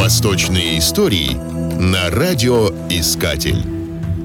Восточные истории на радиоискатель.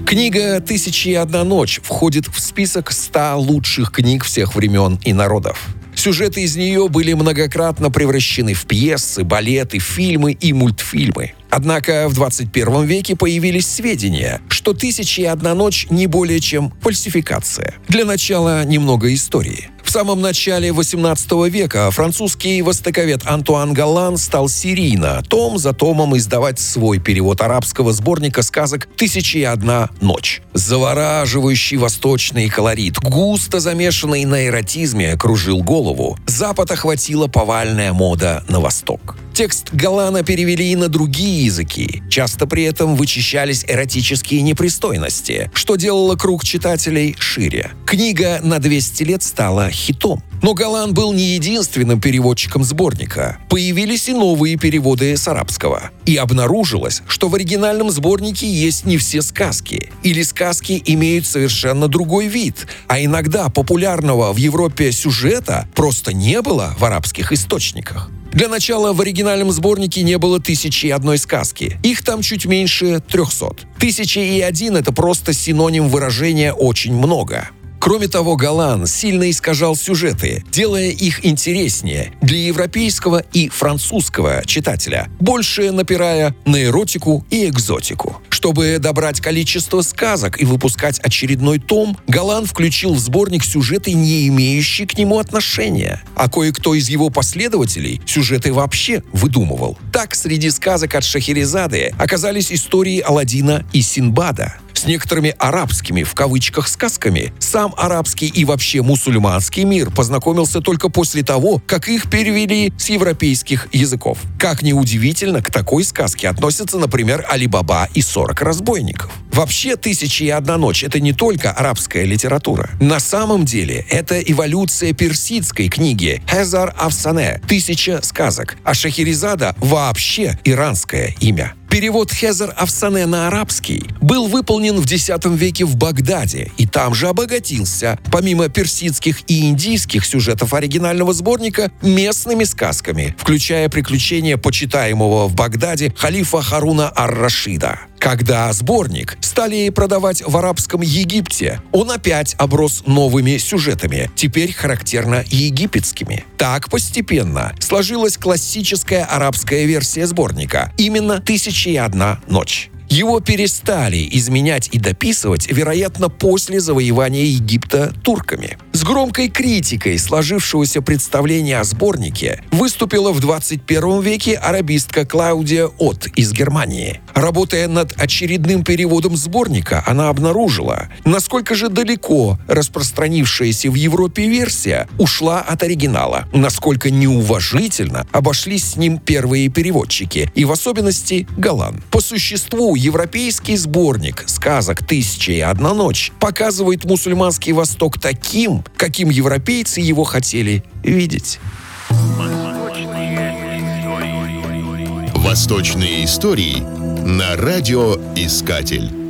Книга «Тысячи и одна ночь» входит в список 100 лучших книг всех времен и народов. Сюжеты из нее были многократно превращены в пьесы, балеты, фильмы и мультфильмы. Однако в 21 веке появились сведения, что «Тысячи и одна ночь» не более чем фальсификация. Для начала немного истории. Самом начале 18 века французский востоковед Антуан Галлан стал серийно, том за томом издавать свой перевод арабского сборника сказок «Тысячи и одна ночь». Завораживающий восточный колорит, густо замешанный на эротизме, кружил голову. Запад охватила повальная мода на восток. Текст Галана перевели и на другие языки. Часто при этом вычищались эротические непристойности, что делало круг читателей шире. Книга на 200 лет стала хитом. Но Галан был не единственным переводчиком сборника. Появились и новые переводы с арабского. И обнаружилось, что в оригинальном сборнике есть не все сказки. Или сказки имеют совершенно другой вид. А иногда популярного в Европе сюжета просто не было в арабских источниках. Для начала в оригинальном сборнике не было тысячи и одной сказки. Их там чуть меньше трехсот. Тысяча и один — это просто синоним выражения «очень много». Кроме того, Галан сильно искажал сюжеты, делая их интереснее для европейского и французского читателя, больше напирая на эротику и экзотику. Чтобы добрать количество сказок и выпускать очередной том, Галан включил в сборник сюжеты, не имеющие к нему отношения. А кое-кто из его последователей сюжеты вообще выдумывал. Так, среди сказок от Шахерезады оказались истории Аладдина и Синбада с некоторыми арабскими, в кавычках, сказками. Сам арабский и вообще мусульманский мир познакомился только после того, как их перевели с европейских языков. Как ни удивительно, к такой сказке относятся, например, Али-Баба и 40 разбойников. Вообще, «Тысячи и одна ночь» — это не только арабская литература. На самом деле, это эволюция персидской книги «Хезар Афсане» — «Тысяча сказок», а Шахерезада — вообще иранское имя. Перевод Хезер Афсане на арабский был выполнен в X веке в Багдаде и там же обогатился, помимо персидских и индийских сюжетов оригинального сборника, местными сказками, включая приключения почитаемого в Багдаде халифа Харуна ар-Рашида. Когда сборник стали продавать в арабском Египте, он опять оброс новыми сюжетами, теперь характерно египетскими. Так постепенно сложилась классическая арабская версия сборника, именно «Тысяча и одна ночь». Его перестали изменять и дописывать, вероятно, после завоевания Египта турками. С громкой критикой сложившегося представления о сборнике выступила в 21 веке арабистка Клаудия От из Германии. Работая над очередным переводом сборника, она обнаружила, насколько же далеко распространившаяся в Европе версия ушла от оригинала, насколько неуважительно обошлись с ним первые переводчики, и в особенности Галан. По существу европейский сборник сказок «Тысяча и одна ночь» показывает мусульманский Восток таким, каким европейцы его хотели видеть. Восточные истории на радиоискатель.